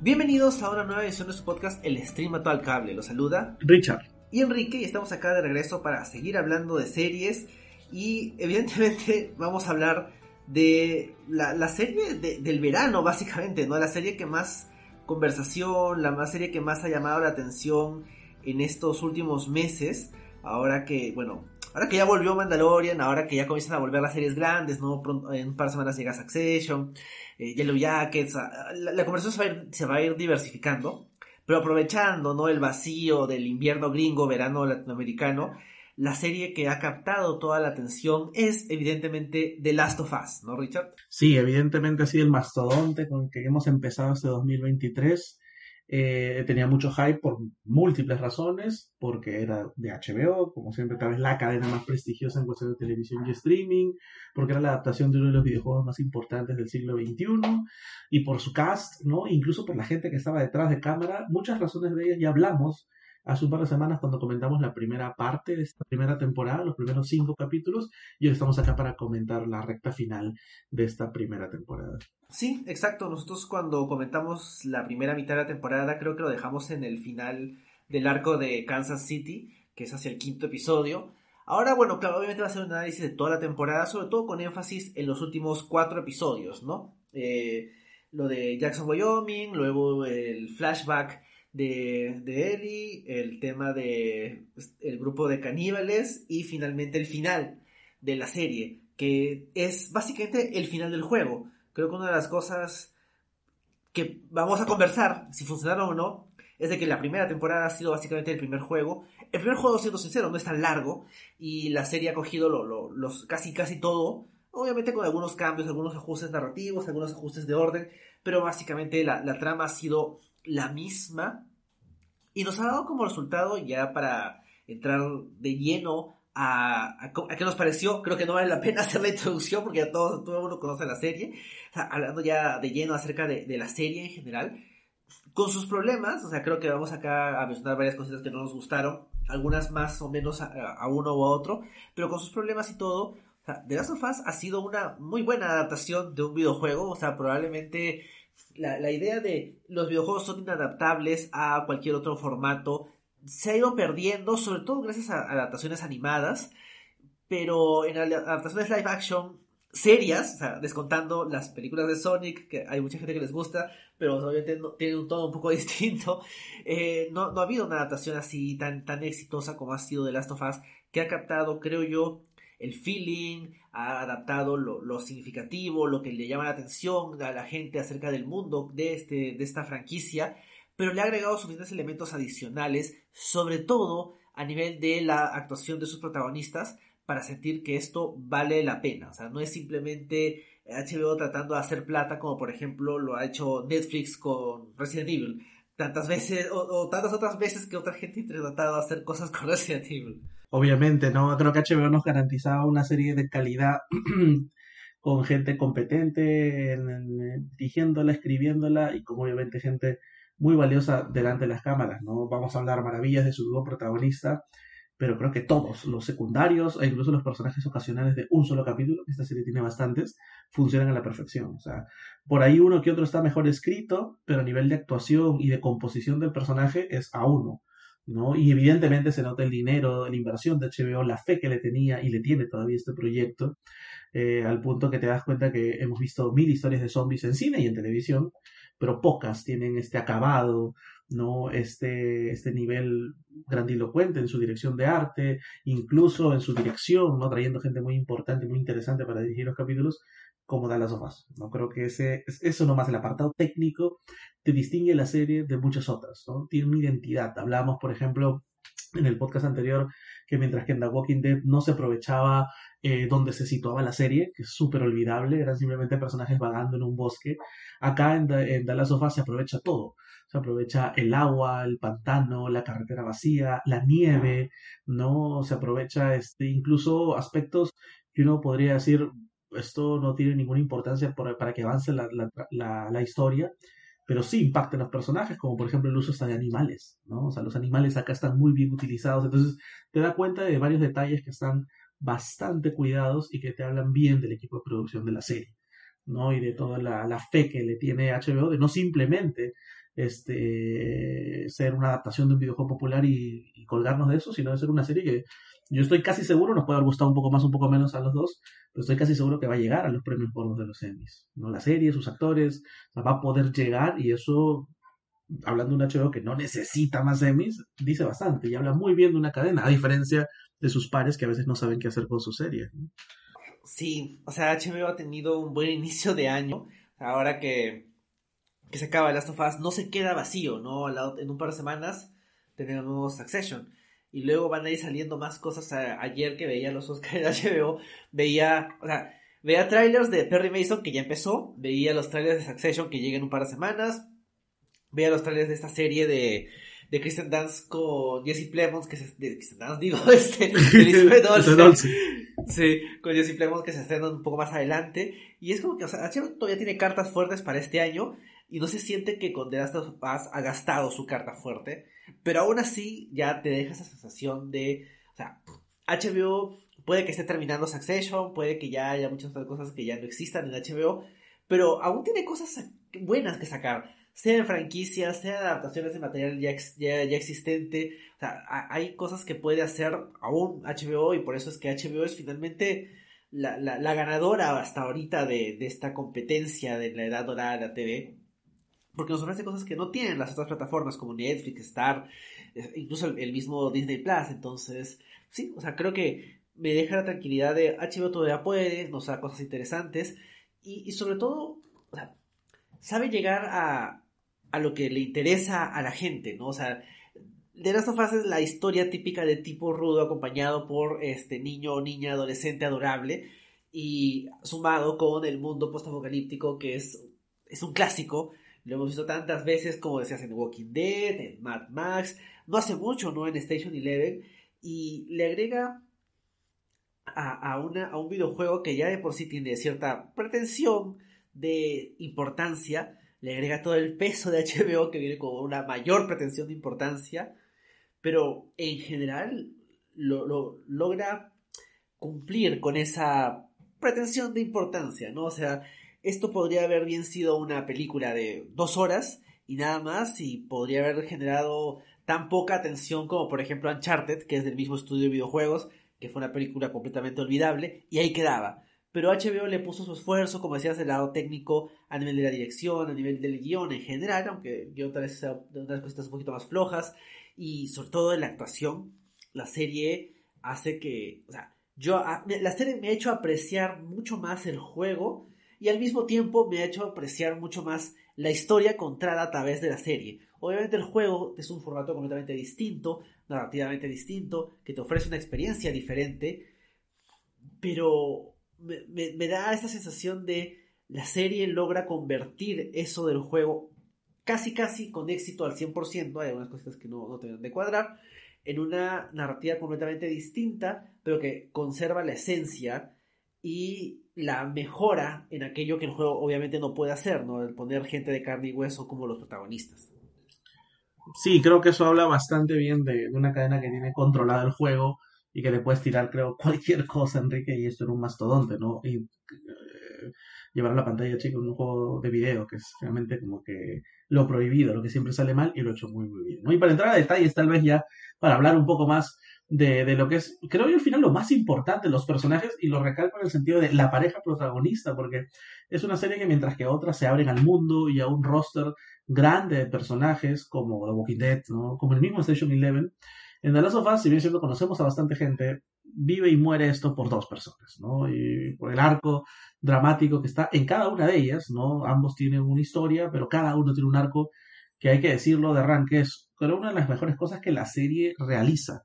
Bienvenidos a una nueva edición de su podcast El Stream Mató al Cable. Los saluda Richard. y Enrique y estamos acá de regreso para seguir hablando de series y evidentemente vamos a hablar de la, la serie de- del verano básicamente, ¿no? La serie que más conversación, la más serie que más ha llamado la atención en estos últimos meses, ahora que, bueno, ahora que ya volvió Mandalorian, ahora que ya comienzan a volver las series grandes, ¿no? Pronto- en un par de semanas llega Succession, eh, Yellow Jackets, ah, la, la conversación se va, a ir, diversificando, pero aprovechando, ¿no? El vacío del invierno gringo, verano latinoamericano, la serie que ha captado toda la atención es evidentemente The Last of Us, ¿no, Richard? Sí, evidentemente ha sido el mastodonte con el que hemos empezado este 2023. Eh, tenía mucho hype por múltiples razones, porque era de HBO, como siempre, tal vez la cadena más prestigiosa en cuestión de televisión y streaming, porque era la adaptación de uno de los videojuegos más importantes del siglo XXI, y por su cast, ¿no? Incluso por la gente que estaba detrás de cámara. Muchas razones de ellas ya hablamos hace un par de semanas cuando comentamos la primera parte de esta primera temporada, los primeros cinco capítulos, y hoy estamos acá para comentar la recta final de esta primera temporada. Sí, exacto. Nosotros cuando comentamos la primera mitad de la temporada, creo que lo dejamos en el final del arco de Kansas City, que es hacia el quinto episodio. Ahora, bueno, claro, obviamente va a ser un análisis de toda la temporada, sobre todo con énfasis en los últimos cuatro episodios, ¿no? Eh, lo de Jackson, Wyoming, luego el flashback de, de Ellie, el tema de pues, el grupo de caníbales y finalmente el final de la serie, que es básicamente el final del juego. Creo que una de las cosas que vamos a conversar, si funcionaron o no, es de que la primera temporada ha sido básicamente el primer juego. El primer juego, siendo sincero, no es tan largo y la serie ha cogido lo- lo- los casi casi todo, obviamente con algunos cambios, algunos ajustes narrativos, algunos ajustes de orden, pero básicamente la, la trama ha sido la misma y nos ha dado como resultado ya para entrar de lleno a, a, qué nos pareció. Creo que no vale la pena hacer la introducción porque ya todo, todo el mundo conoce la serie. O hablando ya de lleno acerca de, de la serie en general, con sus problemas, o sea, creo que vamos acá a mencionar varias cositas que no nos gustaron, algunas más o menos a, uno u a otro, pero con sus problemas y todo, o The Last of Us ha sido una muy buena adaptación de un videojuego, o sea, probablemente la, la idea de los videojuegos son inadaptables a cualquier otro formato. Se ha ido perdiendo, sobre todo gracias a adaptaciones animadas, pero en adaptaciones live action serias, o sea, descontando las películas de Sonic, que hay mucha gente que les gusta, pero obviamente no- tienen un tono un poco distinto, eh, no, no ha habido una adaptación así tan, tan exitosa como ha sido The Last of Us, que ha captado, creo yo, el feeling, ha adaptado lo, significativo, lo que le llama la atención a la gente acerca del mundo de, este, de esta franquicia, pero le ha agregado suficientes elementos adicionales, sobre todo a nivel de la actuación de sus protagonistas, para sentir que esto vale la pena. O sea, no es simplemente HBO tratando de hacer plata como por ejemplo lo ha hecho Netflix con Resident Evil. Tantas veces, o, o tantas otras veces que otra gente ha tratado de hacer cosas con Resident Evil. Obviamente, ¿no? Creo que HBO nos garantizaba una serie de calidad con gente competente en- dirigiéndola, escribiéndola y con obviamente gente muy valiosa delante de las cámaras, ¿no? Vamos a hablar maravillas de su dúo protagonista, pero creo que todos los secundarios e incluso los personajes ocasionales de un solo capítulo, esta serie tiene bastantes, funcionan a la perfección. O sea, por ahí uno que otro está mejor escrito, pero a nivel de actuación y de composición del personaje es a uno. ¿No? Y evidentemente se nota el dinero, la inversión de HBO, la fe que le tenía y le tiene todavía este proyecto, eh, al punto que te das cuenta que hemos visto mil historias de zombies en cine y en televisión, pero pocas tienen este acabado, ¿no? Este, este nivel grandilocuente en su dirección de arte, incluso en su dirección, ¿no? Trayendo gente muy importante, muy interesante para dirigir los capítulos, como da las hojas. No creo que ese, es- eso nomás, el apartado técnico, te distingue la serie de muchas otras, ¿no? Tiene una identidad. Hablamos, por ejemplo, en el podcast anterior, que mientras que en The Walking Dead no se aprovechaba eh, donde se situaba la serie, que es súper olvidable, eran simplemente personajes vagando en un bosque, acá en The, en Last of Us se aprovecha todo. Se aprovecha el agua, el pantano, la carretera vacía, la nieve, ¿no? Se aprovecha este, incluso aspectos que uno podría decir, esto no tiene ninguna importancia por- para que avance la, la, la, historia, pero sí impacta en los personajes, como por ejemplo el uso hasta de animales, ¿no? O sea, los animales acá están muy bien utilizados, entonces te da cuenta de varios detalles que están bastante cuidados y que te hablan bien del equipo de producción de la serie, ¿no? Y de toda la, fe que le tiene HBO de no simplemente este ser una adaptación de un videojuego popular y colgarnos de eso, sino de ser una serie que yo estoy casi seguro, nos puede haber gustado un poco más, un poco menos a los dos, pero estoy casi seguro que va a llegar a los premios gordos de los Emmys. ¿no? La serie, sus actores, va a poder llegar y eso, hablando de un HBO que no necesita más Emmys, dice bastante y habla muy bien de una cadena, a diferencia de sus pares que a veces no saben qué hacer con sus series. Sí, o sea, HBO ha tenido un buen inicio de año, ahora que, que se acaba Last of Us, no se queda vacío, ¿no? En un par de semanas tenemos Succession y luego van a ir saliendo más cosas. ayer que veía los Oscars de HBO, veía, o sea, veía trailers de Perry Mason que ya empezó, veía los trailers de Succession que llegan un par de semanas, veía los trailers de esta serie de, de Kristen Dance con Jesse Plemons, que se, de Kristen Dance, digo, este, de sí, con Jesse Plemons que se estrenan un poco más adelante, y es como que, o sea, HBO todavía tiene cartas fuertes para este año, y no se siente que con The Last of Us ha gastado su carta fuerte, pero aún así ya te deja esa sensación de, o sea, HBO puede que esté terminando Succession, puede que ya haya muchas otras cosas que ya no existan en HBO, pero aún tiene cosas buenas que sacar, sea en franquicias, sea adaptaciones de material ya, ya, existente, o sea, hay cosas que puede hacer aún HBO y por eso es que HBO es finalmente la, la, ganadora hasta ahorita de, de, esta competencia de la edad dorada de la TV porque nos ofrece cosas que no tienen las otras plataformas como Netflix, Star, eh, incluso el, mismo Disney Plus. Entonces, sí, o sea, creo que me deja la tranquilidad de HBO todavía puede, nos da cosas interesantes y, sobre todo, sabe llegar a, a lo que le interesa a la gente, ¿no? O sea, de Last of Us es la historia típica de tipo rudo acompañado por este niño o niña adolescente adorable y sumado con el mundo postapocalíptico que es, es un clásico lo hemos visto tantas veces como decías en Walking Dead, en Mad Max, no hace mucho, ¿no? En Station Eleven. Y le agrega a, una, a un videojuego que ya de por sí tiene cierta pretensión de importancia, le agrega todo el peso de HBO que viene con una mayor pretensión de importancia, pero en general lo, logra cumplir con esa pretensión de importancia, ¿no? O sea, esto podría haber bien sido una película de dos horas y nada más y podría haber generado tan poca atención como por ejemplo Uncharted, que es del mismo estudio de videojuegos, que fue una película completamente olvidable y ahí quedaba. Pero HBO le puso su esfuerzo, como decías, del lado técnico, a nivel de la dirección, a nivel del guion en general, aunque yo tal vez sea unas cositas un poquito más flojas, y sobre todo en la actuación, la serie hace que, o sea, yo, la serie me ha hecho apreciar mucho más el juego y al mismo tiempo me ha hecho apreciar mucho más la historia contada a través de la serie. Obviamente el juego es un formato completamente distinto, narrativamente distinto, que te ofrece una experiencia diferente, pero me, da esta sensación de la serie logra convertir eso del juego casi casi con éxito al 100%, hay algunas cosas que no, no te de cuadrar, en una narrativa completamente distinta, pero que conserva la esencia y la mejora en aquello que el juego obviamente no puede hacer, ¿no? El poner gente de carne y hueso como los protagonistas. Sí, creo que eso habla bastante bien de, una cadena que tiene controlado el juego y que le puedes tirar, creo, cualquier cosa, Enrique, y esto era un mastodonte, ¿no? Y eh, llevar a la pantalla chica un juego de video, que es realmente como que lo prohibido, lo que siempre sale mal, y lo he hecho muy, muy bien. ¿no? Y para entrar a detalles, tal vez ya, para hablar un poco más de, de, lo que es, creo yo al final lo más importante, los personajes, y lo recalco en el sentido de la pareja protagonista, porque es una serie que mientras que otras se abren al mundo y a un roster grande de personajes como The Walking Dead, ¿no? como el mismo Station Eleven, en The Last of Us, si bien siendo conocemos a bastante gente, vive y muere esto por dos personas, ¿no? Y por el arco dramático que está en cada una de ellas, ¿no? Ambos tienen una historia, pero cada uno tiene un arco que hay que decirlo de arranque es pero una de las mejores cosas que la serie realiza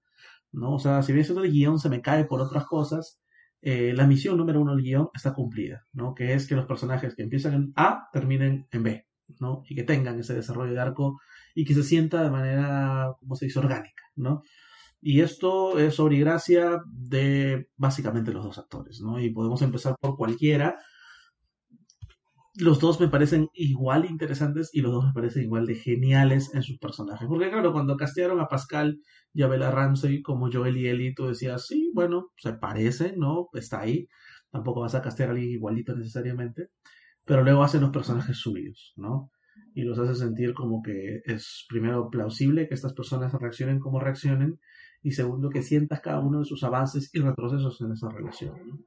¿no? O sea, si bien el guion se me cae por otras cosas, eh, la misión número uno del guion está cumplida, ¿no? Que es que los personajes que empiezan en A terminen en B, ¿no? Y que tengan ese desarrollo de arco y que se sienta de manera, como se dice, orgánica, ¿no? Y esto es sobre gracia de básicamente los dos actores, ¿no? Y podemos empezar por cualquiera, los dos me parecen igual interesantes y los dos me parecen igual de geniales en sus personajes. Porque claro, cuando castearon a Pascal y a Bella Ramsey como Joel y Ellie, tú decías, sí, bueno, se parece, ¿no? Está ahí. Tampoco vas a castear a alguien igualito necesariamente. Pero luego hacen los personajes suyos, ¿no? y los hace sentir como que es primero plausible que estas personas reaccionen como reaccionen y segundo que sientas cada uno de sus avances y retrocesos en esa relación.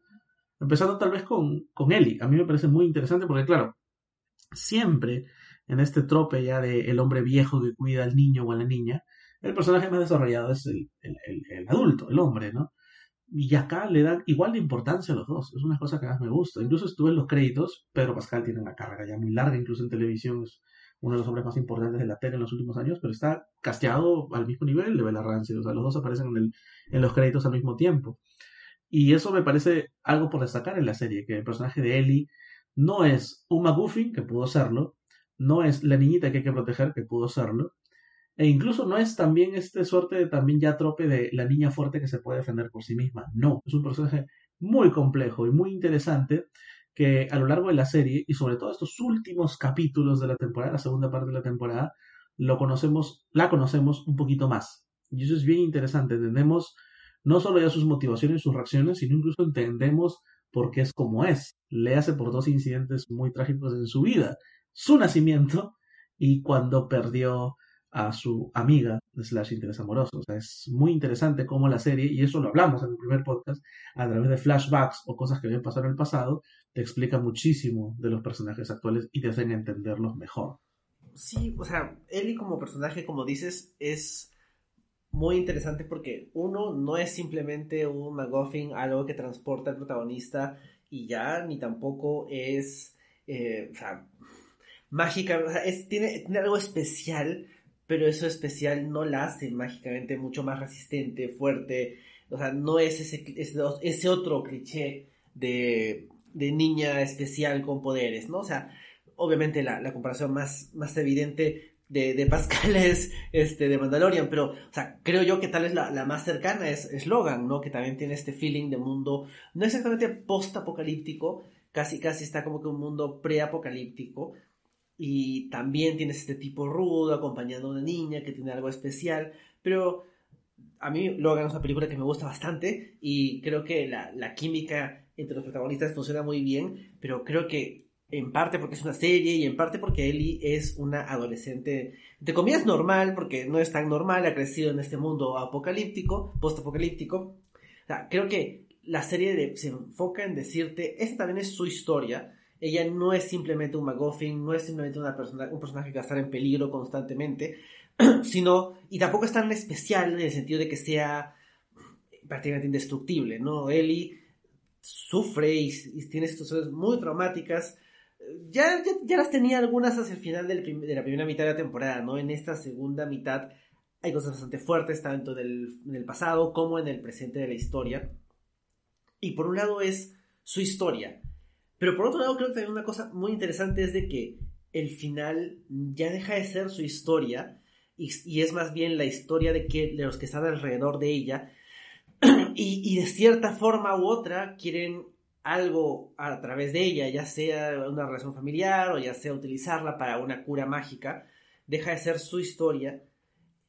Empezando tal vez con, con Ellie, a mí me parece muy interesante porque claro, siempre en este trope ya de el hombre viejo que cuida al niño o a la niña, el personaje más desarrollado es el, el adulto, el hombre, ¿no? Y acá le dan igual de importancia a los dos. Es una cosa que más me gusta. Incluso estuve en los créditos. Pedro Pascal tiene una carrera ya muy larga, incluso en televisión. Es uno de los hombres más importantes de la tele en los últimos años, pero está casteado al mismo nivel de Bella. O sea, los dos aparecen en, el, en los créditos al mismo tiempo. Y eso me parece algo por destacar en la serie, que el personaje de Ellie no es un McGuffin, que pudo serlo, no es la niñita que hay que proteger, que pudo serlo, e incluso no es también este suerte de también ya trope de la niña fuerte que se puede defender por sí misma. No, es un personaje muy complejo y muy interesante que a lo largo de la serie y sobre todo estos últimos capítulos de la temporada, la segunda parte de la temporada, lo conocemos, la conocemos un poquito más. Y eso es bien interesante. Entendemos no solo ya sus motivaciones y sus reacciones, sino incluso entendemos por qué es como es. Le hace por dos incidentes muy trágicos en su vida. Su nacimiento y cuando perdió a su amiga slash interés amoroso. O sea, es muy interesante cómo la serie, y eso lo hablamos en el primer podcast, a través de flashbacks o cosas que habían pasado en el pasado, te explica muchísimo de los personajes actuales y te hacen entenderlos mejor. Sí, o sea, Ellie como personaje, como dices, es muy interesante porque uno no es simplemente un McGuffin, algo que transporta al protagonista y ya, ni tampoco es, eh, o sea, mágica, o sea, es, tiene, tiene algo especial pero eso especial no la hace mágicamente mucho más resistente, fuerte, o sea, no es ese, ese, otro cliché de, de, niña especial con poderes, ¿no? O sea, obviamente la, la comparación más, más evidente de, de, Pascal es este, de Mandalorian, pero, o sea, creo yo que tal vez la, la más cercana es, Logan, ¿no? Que también tiene este feeling de mundo, no exactamente post-apocalíptico, casi, casi está como que un mundo pre-apocalíptico, y también tienes este tipo rudo acompañando a una niña que tiene algo especial, pero a mí Logan es una película que me gusta bastante y creo que la, la química entre los protagonistas funciona muy bien, pero creo que en parte porque es una serie y en parte porque Ellie es una adolescente, de comillas normal, porque no es tan normal, ha crecido en este mundo apocalíptico, post-apocalíptico. O creo que la serie se enfoca en decirte, esta también es su historia, ella no es simplemente un McGuffin, no es simplemente una persona, un personaje que va a estar en peligro constantemente, sino, y tampoco es tan especial en el sentido de que sea prácticamente indestructible, ¿no? Ellie sufre y, tiene situaciones muy traumáticas. Ya, ya, las tenía algunas hacia el final de la primera mitad de la temporada, ¿no? En esta segunda mitad hay cosas bastante fuertes, tanto en el pasado como en el presente de la historia. Y por un lado es su historia. Pero por otro lado, creo que también una cosa muy interesante es de que el final ya deja de ser su historia y, es más bien la historia de, que, de los que están alrededor de ella y, y, de cierta forma u otra quieren algo a través de ella, ya sea una relación familiar o ya sea utilizarla para una cura mágica, deja de ser su historia.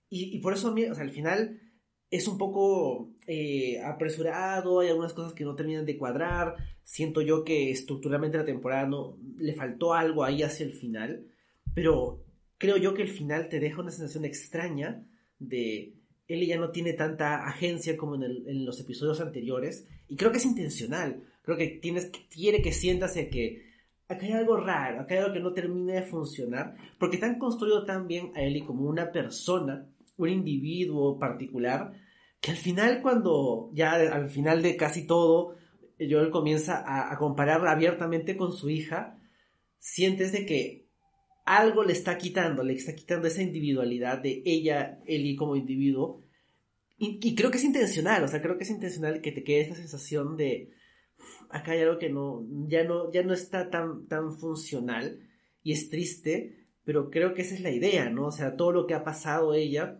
Y, por eso al final es un poco eh, apresurado, hay algunas cosas que no terminan de cuadrar, siento yo que estructuralmente la temporada no, le faltó algo ahí hacia el final, pero creo yo que el final te deja una sensación extraña de él ya no tiene tanta agencia como en, los episodios anteriores y creo que es intencional, creo que tienes quiere que sientas que acá hay algo raro, acá hay algo que no termina de funcionar, porque te han construido tan bien a Ellie como una persona un individuo particular, que al final cuando ya al final de casi todo, Joel comienza a, comparar abiertamente con su hija, sientes de que algo le está quitando, le está quitando esa individualidad de ella, Eli como individuo, y, creo que es intencional, o sea, creo que es intencional que te quede esta sensación de acá hay algo que no, ya no, ya no está tan, tan funcional y es triste, pero creo que esa es la idea, ¿no? O sea, todo lo que ha pasado ella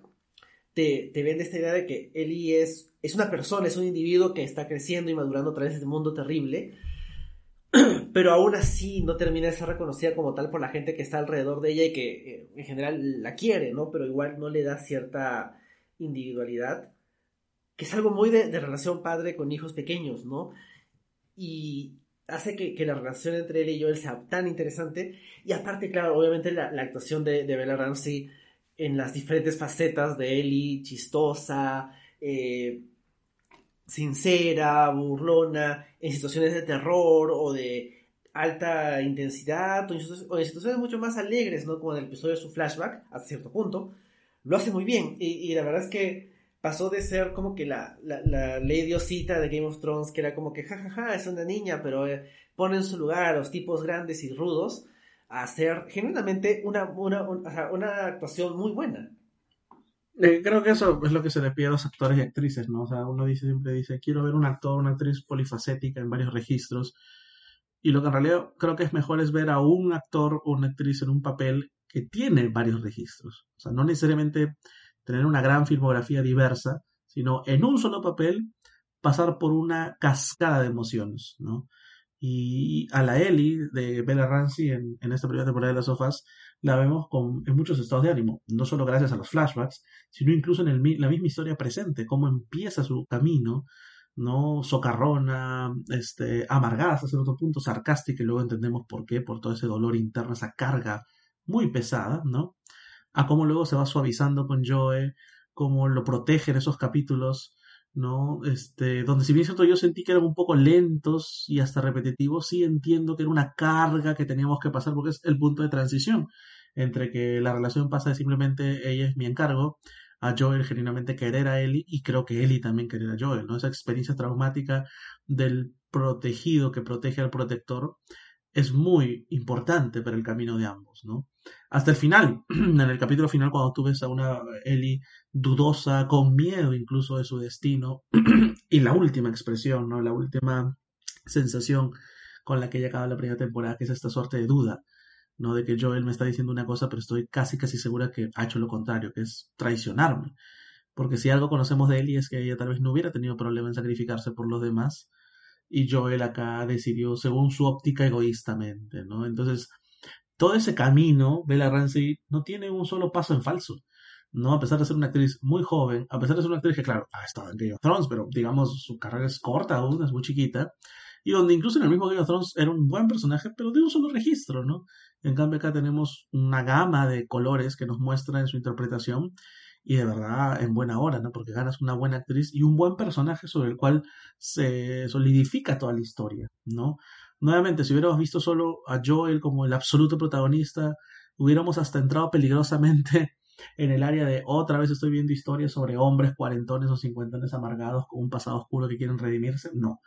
te, te vende esta idea de que Ellie es, es una persona, es un individuo que está creciendo y madurando a través de este mundo terrible, pero aún así no termina de ser reconocida como tal por la gente que está alrededor de ella y que eh, en general la quiere, ¿no? Pero igual no le da cierta individualidad, que es algo muy de, de relación padre con hijos pequeños, ¿no? Y hace que, la relación entre él y Joel sea tan interesante. Y aparte, claro, obviamente la, actuación de, de, Bella Ramsey en las diferentes facetas de Ellie, chistosa, eh, sincera, burlona, en situaciones de terror o de alta intensidad o en, situaciones, mucho más alegres, ¿no? Como en el episodio de su flashback, a cierto punto, lo hace muy bien. Y, la verdad es que pasó de ser como que la, la, la osita de Game of Thrones, que era como que jajaja, ja, ja, es una niña, pero eh, pone en su lugar a los tipos grandes y rudos, a hacer genuinamente una, una, una actuación muy buena. Eh, creo que eso es lo que se le pide a los actores y actrices, ¿no? O sea, uno dice, siempre dice, quiero ver un actor, una actriz polifacética en varios registros. Y lo que en realidad creo que es mejor es ver a un actor o una actriz en un papel que tiene varios registros. O sea, no necesariamente tener una gran filmografía diversa, sino en un solo papel pasar por una cascada de emociones, ¿no? Y a la Ellie de Bella Ramsey en, esta primera temporada de Las Sofás la vemos con, en muchos estados de ánimo, no solo gracias a los flashbacks, sino incluso en la misma historia presente, cómo empieza su camino, ¿no? Socarrona, este, amargada hasta cierto punto, sarcástica, y luego entendemos por qué, por todo ese dolor interno, esa carga muy pesada, ¿no? A cómo luego se va suavizando con Joe, cómo lo protege en esos capítulos, ¿no? Este, donde si bien yo sentí que eran un poco lentos y hasta repetitivos, sí entiendo que era una carga que teníamos que pasar porque es el punto de transición entre que la relación pasa de simplemente ella es mi encargo a Joel genuinamente querer a Ellie y creo que Ellie también querer a Joel, ¿no? Esa experiencia traumática del protegido que protege al protector es muy importante para el camino de ambos, ¿no? Hasta el final, en el capítulo final, cuando tú ves a una Ellie dudosa, con miedo incluso de su destino, y la última expresión, ¿no? La última sensación con la que ella acaba la primera temporada, que es esta suerte de duda, ¿no? De que Joel me está diciendo una cosa, pero estoy casi casi segura que ha hecho lo contrario, que es traicionarme. Porque si algo conocemos de Ellie es que ella tal vez no hubiera tenido problema en sacrificarse por los demás, y Joel acá decidió según su óptica egoístamente, ¿no? Entonces, todo ese camino, Bella Ramsey no tiene un solo paso en falso. ¿no? A pesar de ser una actriz muy joven, a pesar de ser una actriz que, claro, ha estado en Game of Thrones, pero digamos, su carrera es corta aún, es muy chiquita, y donde incluso en el mismo Game of Thrones era un buen personaje, pero de un solo registro, ¿no? En cambio acá tenemos una gama de colores que nos muestra en su interpretación, y de verdad en buena hora, ¿no? Porque ganas una buena actriz y un buen personaje sobre el cual se solidifica toda la historia, ¿no? Nuevamente, si hubiéramos visto solo a Joel como el absoluto protagonista, hubiéramos hasta entrado peligrosamente en el área de otra vez estoy viendo historias sobre hombres cuarentones o cincuentones amargados con un pasado oscuro que quieren redimirse. No,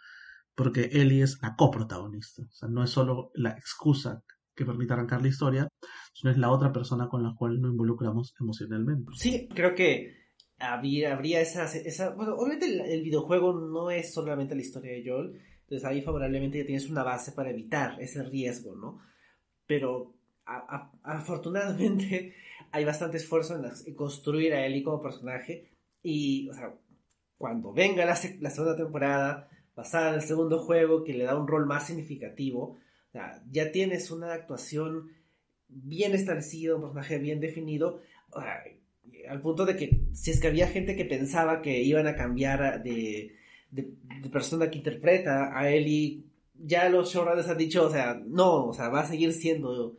porque Ellie es la coprotagonista. O sea, no es solo la excusa que permite arrancar la historia, sino es la otra persona con la cual nos involucramos emocionalmente. Sí, creo que habría, habría esa, esa... Bueno, obviamente el, videojuego no es solamente la historia de Joel, entonces ahí favorablemente ya tienes una base para evitar ese riesgo, ¿no? Pero afortunadamente hay bastante esfuerzo en, construir a Ellie como personaje y, o sea, cuando venga la segunda temporada, basada en el segundo juego, que le da un rol más significativo, ya tienes una actuación bien establecida, un personaje bien definido, al punto de que si es que había gente que pensaba que iban a cambiar de, de, persona que interpreta a Ellie, ya los showrunners han dicho, o sea, no, o sea, va a seguir siendo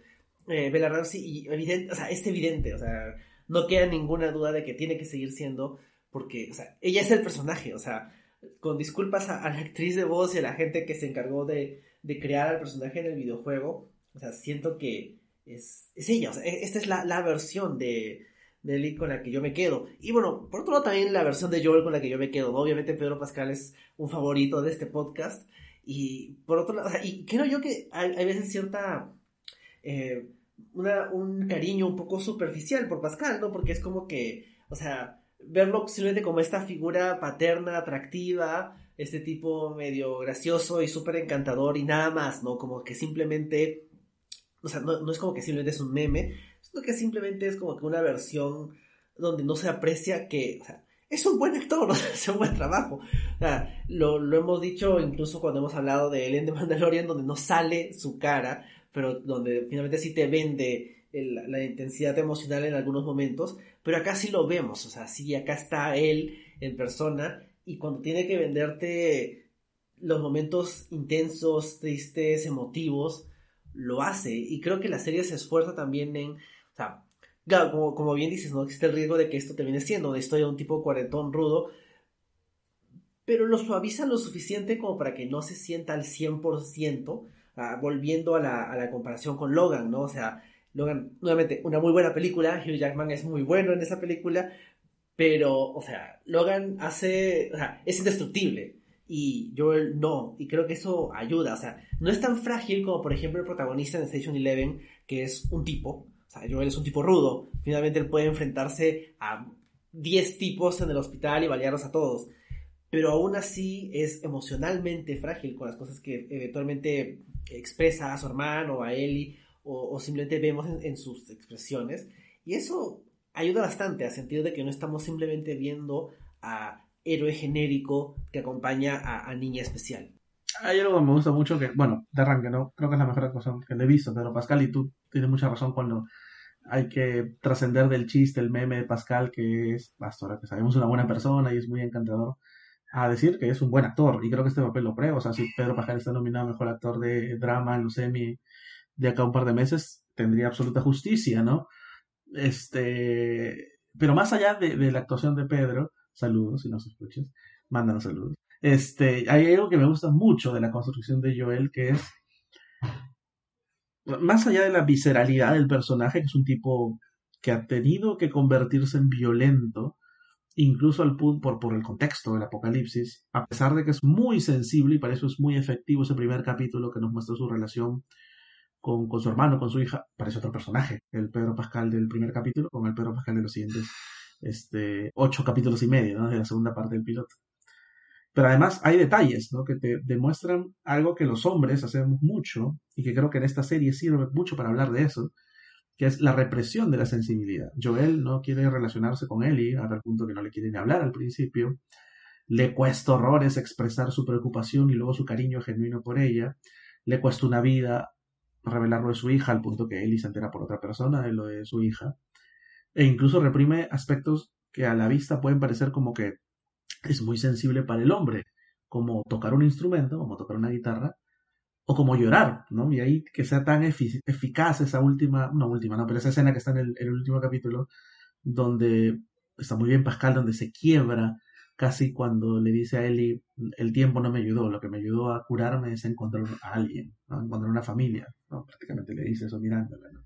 eh, Bella Ramsey y o sea, es evidente, o sea, no queda ninguna duda de que tiene que seguir siendo, porque, o sea, ella es el personaje, o sea, con disculpas a, la actriz de voz y a la gente que se encargó de, de crear al personaje en el videojuego, o sea, siento que es, es ella, o sea, e, esta es la, la versión de, de con la que yo me quedo. Y bueno, por otro lado también la versión de Joel con la que yo me quedo, Obviamente Pedro Pascal es un favorito de este podcast. Y por otro lado, o sea, y creo yo que hay, hay veces cierta eh, un cariño un poco superficial por Pascal, ¿no? Porque es como que, o sea, verlo simplemente como esta figura paterna, atractiva, este tipo medio gracioso y súper encantador y nada más, ¿no? Como que simplemente, o sea, no, es como que simplemente es un meme, sino que simplemente es como que una versión donde no se aprecia que, o sea, es un buen actor, es un buen trabajo. O sea, lo, lo hemos dicho incluso cuando hemos hablado de Ellen de Mandalorian, donde no sale su cara, pero donde finalmente sí te vende la intensidad emocional en algunos momentos, pero acá sí lo vemos, o sea, sí, acá está él en persona y cuando tiene que venderte los momentos intensos, tristes, emotivos, lo hace. Y creo que la serie se esfuerza también en, o sea, claro, como, bien dices, ¿no? Existe el riesgo de que esto termine siendo una historia de un tipo cuarentón rudo, pero lo suaviza lo suficiente como para que no se sienta al 100%, ah, volviendo a la, a la comparación con Logan, ¿no? O sea, Logan, nuevamente, una muy buena película, Hugh Jackman es muy bueno en esa película, pero, o sea, Logan hace, o sea, es indestructible y Joel no, y creo que eso ayuda, o sea, no es tan frágil como por ejemplo el protagonista de Station Eleven, que es un tipo, o sea, Joel es un tipo rudo, finalmente él puede enfrentarse a 10 tipos en el hospital y balearlos a todos, pero aún así es emocionalmente frágil con las cosas que eventualmente expresa a su hermano, a Ellie, o, simplemente vemos en, sus expresiones, y eso ayuda bastante a sentido de que no estamos simplemente viendo a héroe genérico que acompaña a, niña especial. Hay algo que me gusta mucho que, bueno, de arranque, ¿no? Creo que es la mejor cosa que le he visto, pero Pascal, y tú tienes mucha razón cuando hay que trascender del chiste, el meme de Pascal, que es, hasta ahora que sabemos, una buena persona y es muy encantador, a decir que es un buen actor. Y creo que este papel lo prueba. O sea, si Pedro Pascal está nominado a mejor actor de drama en los Emmy de acá a un par de meses, tendría absoluta justicia, ¿no? Este, pero más allá de la actuación de Pedro, Saludos, si nos escuchas. Mándanos saludos. Este, hay algo que me gusta mucho de la construcción de Joel, que es, más allá de la visceralidad del personaje, que es un tipo que ha tenido que convertirse en violento, incluso al por, por el contexto del apocalipsis, a pesar de que es muy sensible y para eso es muy efectivo ese primer capítulo que nos muestra su relación con, con su hermano, con su hija, parece otro personaje, el Pedro Pascal del primer capítulo, con el Pedro Pascal de los siguientes este, ocho capítulos y medio ¿no? de la segunda parte del piloto. Pero además hay detalles ¿no? que te demuestran algo que los hombres hacemos mucho y que creo que en esta serie sirve mucho para hablar de eso, que es la represión de la sensibilidad. Joel no quiere relacionarse con Ellie a tal punto que no le quiere ni hablar al principio. Le cuesta horrores expresar su preocupación y luego su cariño genuino por ella. Le cuesta una vida revelarlo de su hija al punto que Ellie se entera por otra persona de lo de su hija e incluso reprime aspectos que a la vista pueden parecer como que es muy sensible para el hombre, como tocar un instrumento, como tocar una guitarra, o como llorar, ¿no? Y ahí que sea tan eficaz esa última, no última, no, pero esa escena que está en el, último capítulo, donde está muy bien Pascal, donde se quiebra casi cuando le dice a Eli, el tiempo no me ayudó, lo que me ayudó a curarme es encontrar a alguien, ¿no? encontrar una familia, ¿no? prácticamente le dice eso mirándola. ¿no?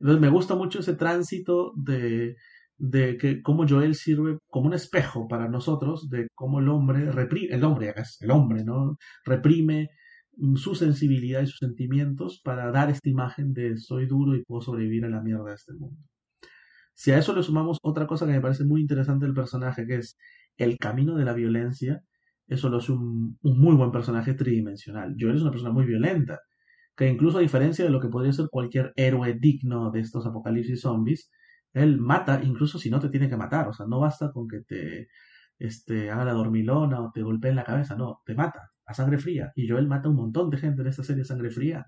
Entonces me gusta mucho ese tránsito de, de que cómo Joel sirve como un espejo para nosotros de cómo el hombre reprime, el hombre, el hombre, ¿no? Reprime su sensibilidad y sus sentimientos para dar esta imagen de soy duro y puedo sobrevivir a la mierda de este mundo. Si a eso le sumamos otra cosa que me parece muy interesante del personaje, que es el camino de la violencia, eso lo hace un, un muy buen personaje tridimensional. Joel es una persona muy violenta, que incluso a diferencia de lo que podría ser cualquier héroe digno de estos apocalipsis zombies, él mata incluso si no te tiene que matar, o sea, no basta con que te este, haga la dormilona o te golpee en la cabeza, no, te mata a sangre fría. Y Joel mata a un montón de gente en esta serie Sangre Fría,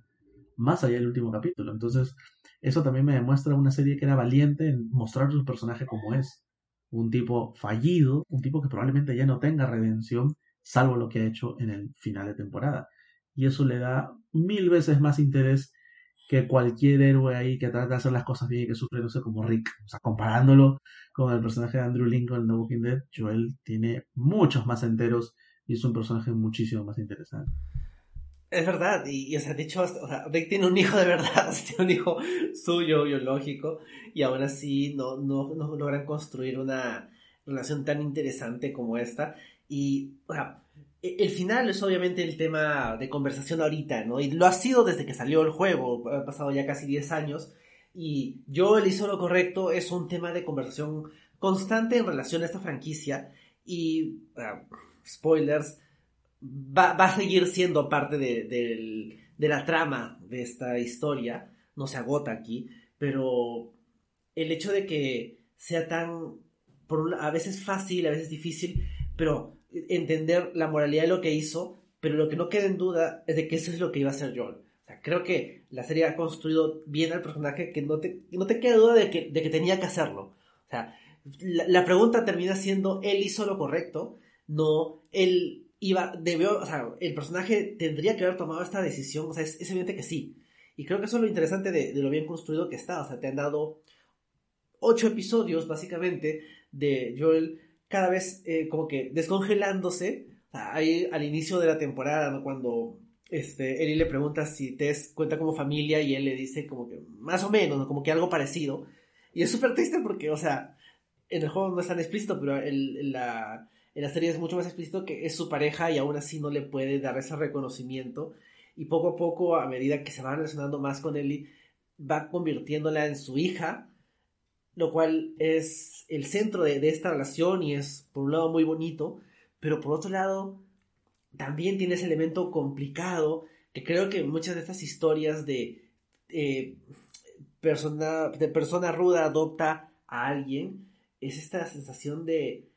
más allá del último capítulo. Entonces, eso también me demuestra una serie que era valiente en mostrar su personaje como es. Un tipo fallido, un tipo que probablemente ya no tenga redención, salvo lo que ha hecho en el final de temporada y eso le da mil veces más interés que cualquier héroe ahí que trata de hacer las cosas bien y que sufre, no sé, como Rick. O sea, comparándolo con el personaje de Andrew Lincoln en The Walking Dead, Joel tiene muchos más enteros y es un personaje muchísimo más interesante. Es verdad, y, o sea, de hecho, Rick tiene un hijo de verdad, tiene un hijo suyo, biológico, y aún así no, no, no logran construir una relación tan interesante como esta. Y, o sea, el final es obviamente el tema de conversación ahorita, ¿no? Y lo ha sido desde que salió el juego, ha pasado ya casi 10 años, y yo el hizo lo correcto, es un tema de conversación constante en relación a esta franquicia, y, ah, spoilers, va, a seguir siendo parte de, la trama de esta historia, no se agota aquí, pero el hecho de que sea tan, por a veces fácil, a veces difícil, pero entender la moralidad de lo que hizo, pero lo que no queda en duda es de que eso es lo que iba a hacer Joel. O sea, creo que la serie ha construido bien al personaje que no te, no te queda duda de que, de que tenía que hacerlo. O sea, la, pregunta termina siendo, él hizo lo correcto, no, él iba, debió, o sea, el personaje tendría que haber tomado esta decisión, o sea, es, evidente que sí. Y creo que eso es lo interesante de, lo bien construido que está, o sea, te han dado ocho episodios, básicamente, de Joel cada vez eh, como que descongelándose, ahí al inicio de la temporada, cuando este, Ellie le pregunta si Tess cuenta como familia y él le dice como que más o menos, como que algo parecido. Y es súper triste porque, o sea, en el juego no es tan explícito, pero en, la, en la serie es mucho más explícito que es su pareja y aún así no le puede dar ese reconocimiento. Y poco a poco, a medida que se va relacionando más con Ellie, va convirtiéndola en su hija, lo cual es el centro de, esta relación y es, por un lado, muy bonito, pero por otro lado, también tiene ese elemento complicado que creo que muchas de estas historias de, eh, persona, de persona ruda adopta a alguien es esta sensación de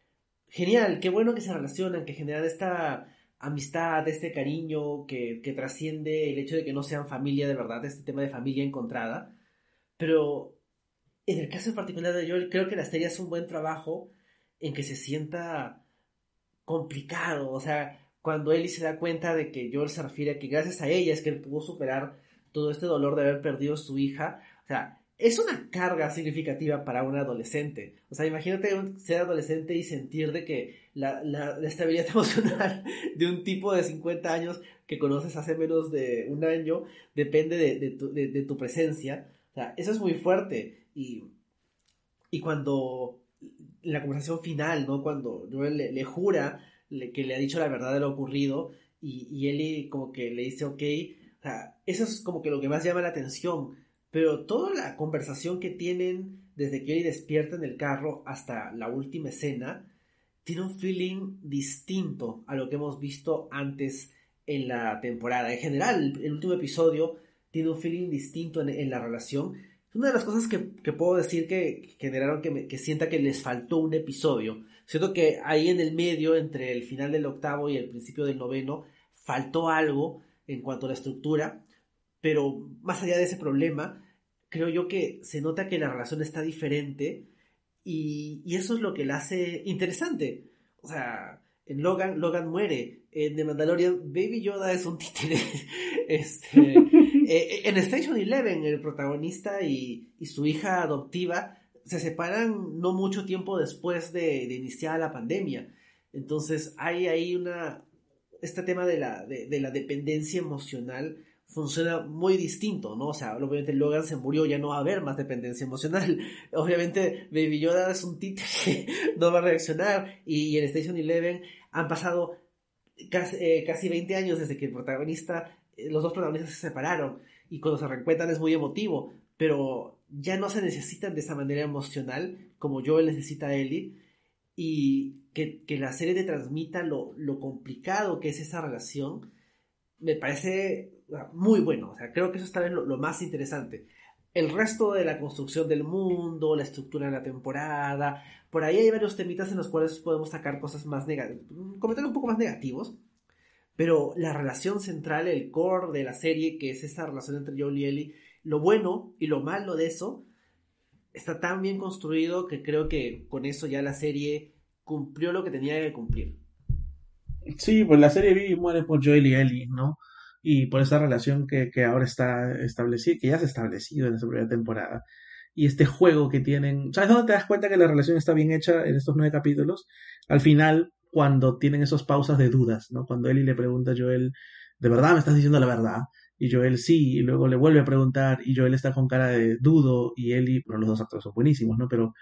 genial, qué bueno que se relacionan, que generan esta amistad, este cariño que, que trasciende el hecho de que no sean familia de verdad, este tema de familia encontrada. Pero en el caso en particular de Joel, creo que la serie hace un buen trabajo en que se sienta complicado, o sea, cuando Ellie se da cuenta de que Joel se refiere a que gracias a ella es que él pudo superar todo este dolor de haber perdido su hija. O sea, es una carga significativa para un adolescente. O sea, imagínate ser adolescente y sentir de que la, estabilidad emocional de un tipo de 50 años que conoces hace menos de un año depende de, tu, presencia. O sea, eso es muy fuerte. Y, y cuando la conversación final, ¿no? Cuando Joel le jura que le ha dicho la verdad de lo ocurrido y, y Ellie como que le dice ok, o sea, eso es como que lo que más llama la atención, pero toda la conversación que tienen desde que Ellie despierta en el carro hasta la última escena, tiene un feeling distinto a lo que hemos visto antes en la temporada. En general, el último episodio tiene un feeling distinto en, la relación. Una de las cosas que, puedo decir que generaron que, que sienta que les faltó un episodio. Siento que ahí en el medio, entre el final del octavo y el principio del noveno, faltó algo en cuanto a la estructura, pero más allá de ese problema, creo yo que se nota que la relación está diferente y, eso es lo que la hace interesante. O sea, en Logan, Logan muere. En The Mandalorian, Baby Yoda es un títere. este, eh, en Station Eleven, el protagonista y, su hija adoptiva se separan no mucho tiempo después de, iniciar la pandemia. Entonces hay ahí una, este tema de la, de, la dependencia emocional funciona muy distinto, ¿no? O sea, obviamente Logan se murió, ya no va a haber más dependencia emocional. Obviamente Baby Yoda es un títere que no va a reaccionar y, en Station Eleven han pasado casi, eh, casi 20 años desde que el protagonista, eh, los dos protagonistas se separaron y cuando se reencuentran es muy emotivo, pero ya no se necesitan de esa manera emocional como yo necesita a Ellie y que, la serie te transmita lo, complicado que es esa relación me parece muy bueno, creo que eso está lo, lo más interesante. El resto de la construcción del mundo, la estructura de la temporada, por ahí hay varios temitas en los cuales podemos sacar cosas más negativas, comentarios un poco más negativos, pero la relación central, el core de la serie, que es esa relación entre Joel y Ellie, lo bueno y lo malo de eso está tan bien construido que creo que con eso ya la serie cumplió lo que tenía que cumplir. Sí, pues la serie vive y muere por Joel y Ellie, ¿no? Y por esa relación que, ahora está establecida, que ya se ha establecido en esta primera temporada. Y este juego que tienen. ¿Sabes dónde te das cuenta que la relación está bien hecha en estos nueve capítulos? Al final, cuando tienen esos pausas de dudas, ¿no? Cuando Ellie le pregunta a Joel, ¿de verdad me estás diciendo la verdad? Y Joel sí, y luego le vuelve a preguntar, y Joel está con cara de dudo, y Ellie, bueno, los dos actores son buenísimos, ¿no? Pero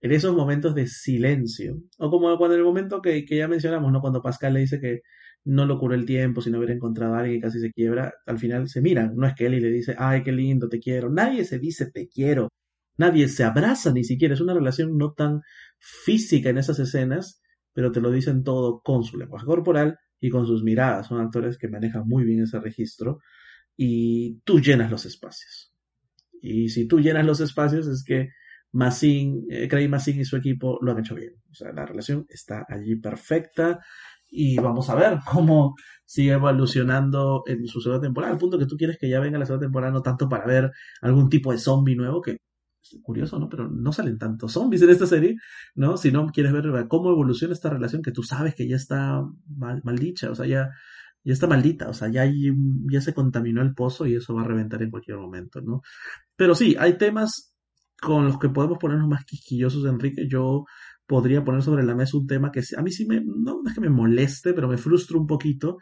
en esos momentos de silencio, o como cuando en el momento que, que ya mencionamos, ¿no? Cuando Pascal le dice que no lo curó el tiempo, si no hubiera encontrado a alguien que casi se quiebra, al final se miran, no es que Ellie le dice, ay, qué lindo, te quiero, nadie se dice te quiero, nadie se abraza ni siquiera, es una relación no tan física en esas escenas, pero te lo dicen todo con su lenguaje corporal y con sus miradas, son actores que manejan muy bien ese registro, y tú llenas los espacios. Y si tú llenas los espacios es que Massin, eh, Craig Massin y su equipo lo han hecho bien. O sea, la relación está allí perfecta y vamos a ver cómo sigue evolucionando en su segunda temporada, al punto que tú quieres que ya venga la segunda temporada no tanto para ver algún tipo de zombie nuevo, que curioso, ¿no? Pero no salen tantos zombies en esta serie, ¿no? Si no quieres ver cómo evoluciona esta relación que tú sabes que ya está mal, maldicha, o sea, ya, ya está maldita, o sea, ya, ya se contaminó el pozo y eso va a reventar en cualquier momento, ¿no? Pero sí, hay temas con los que podemos ponernos más quisquillosos, Enrique. Yo podría poner sobre la mesa un tema que a mí sí me, no es que me moleste, pero me frustra un poquito,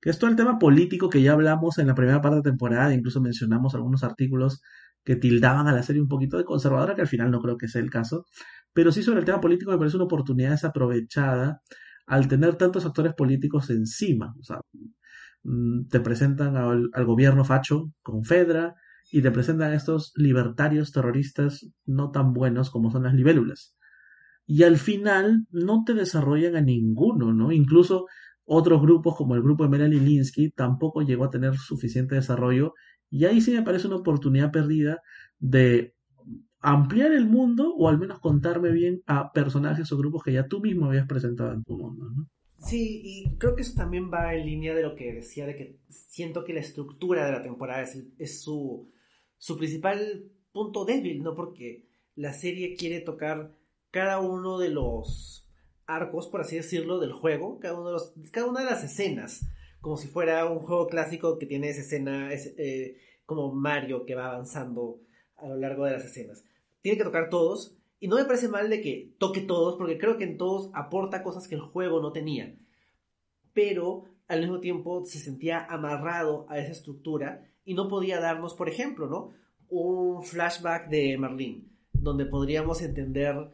que es todo el tema político que ya hablamos en la primera parte de temporada, incluso mencionamos algunos artículos que tildaban a la serie un poquito de conservadora, que al final no creo que sea el caso, pero sí sobre el tema político me parece una oportunidad desaprovechada al tener tantos actores políticos encima. O sea, mm, te presentan al, gobierno facho con Fedra y te presentan a estos libertarios terroristas no tan buenos como son las libélulas. Y al final no te desarrollan a ninguno, ¿no? Incluso otros grupos como el grupo de Melanie tampoco llegó a tener suficiente desarrollo y ahí sí me parece una oportunidad perdida de ampliar el mundo o al menos contarme bien a personajes o grupos que ya tú mismo habías presentado en tu mundo. ¿no? Sí, y creo que eso también va en línea de lo que decía, de que siento que la estructura de la temporada es, su, su principal punto débil, ¿no? Porque la serie quiere tocar cada uno de los arcos, por así decirlo, del juego, cada, uno de los, cada una de las escenas, como si fuera un juego clásico que tiene esa escena, es, eh, como Mario que va avanzando a lo largo de las escenas. Tiene que tocar todos, y no me parece mal de que toque todos, porque creo que en todos aporta cosas que el juego no tenía. Pero al mismo tiempo se sentía amarrado a esa estructura y no podía darnos, por ejemplo, ¿no? Un flashback de Merlín, donde podríamos entender,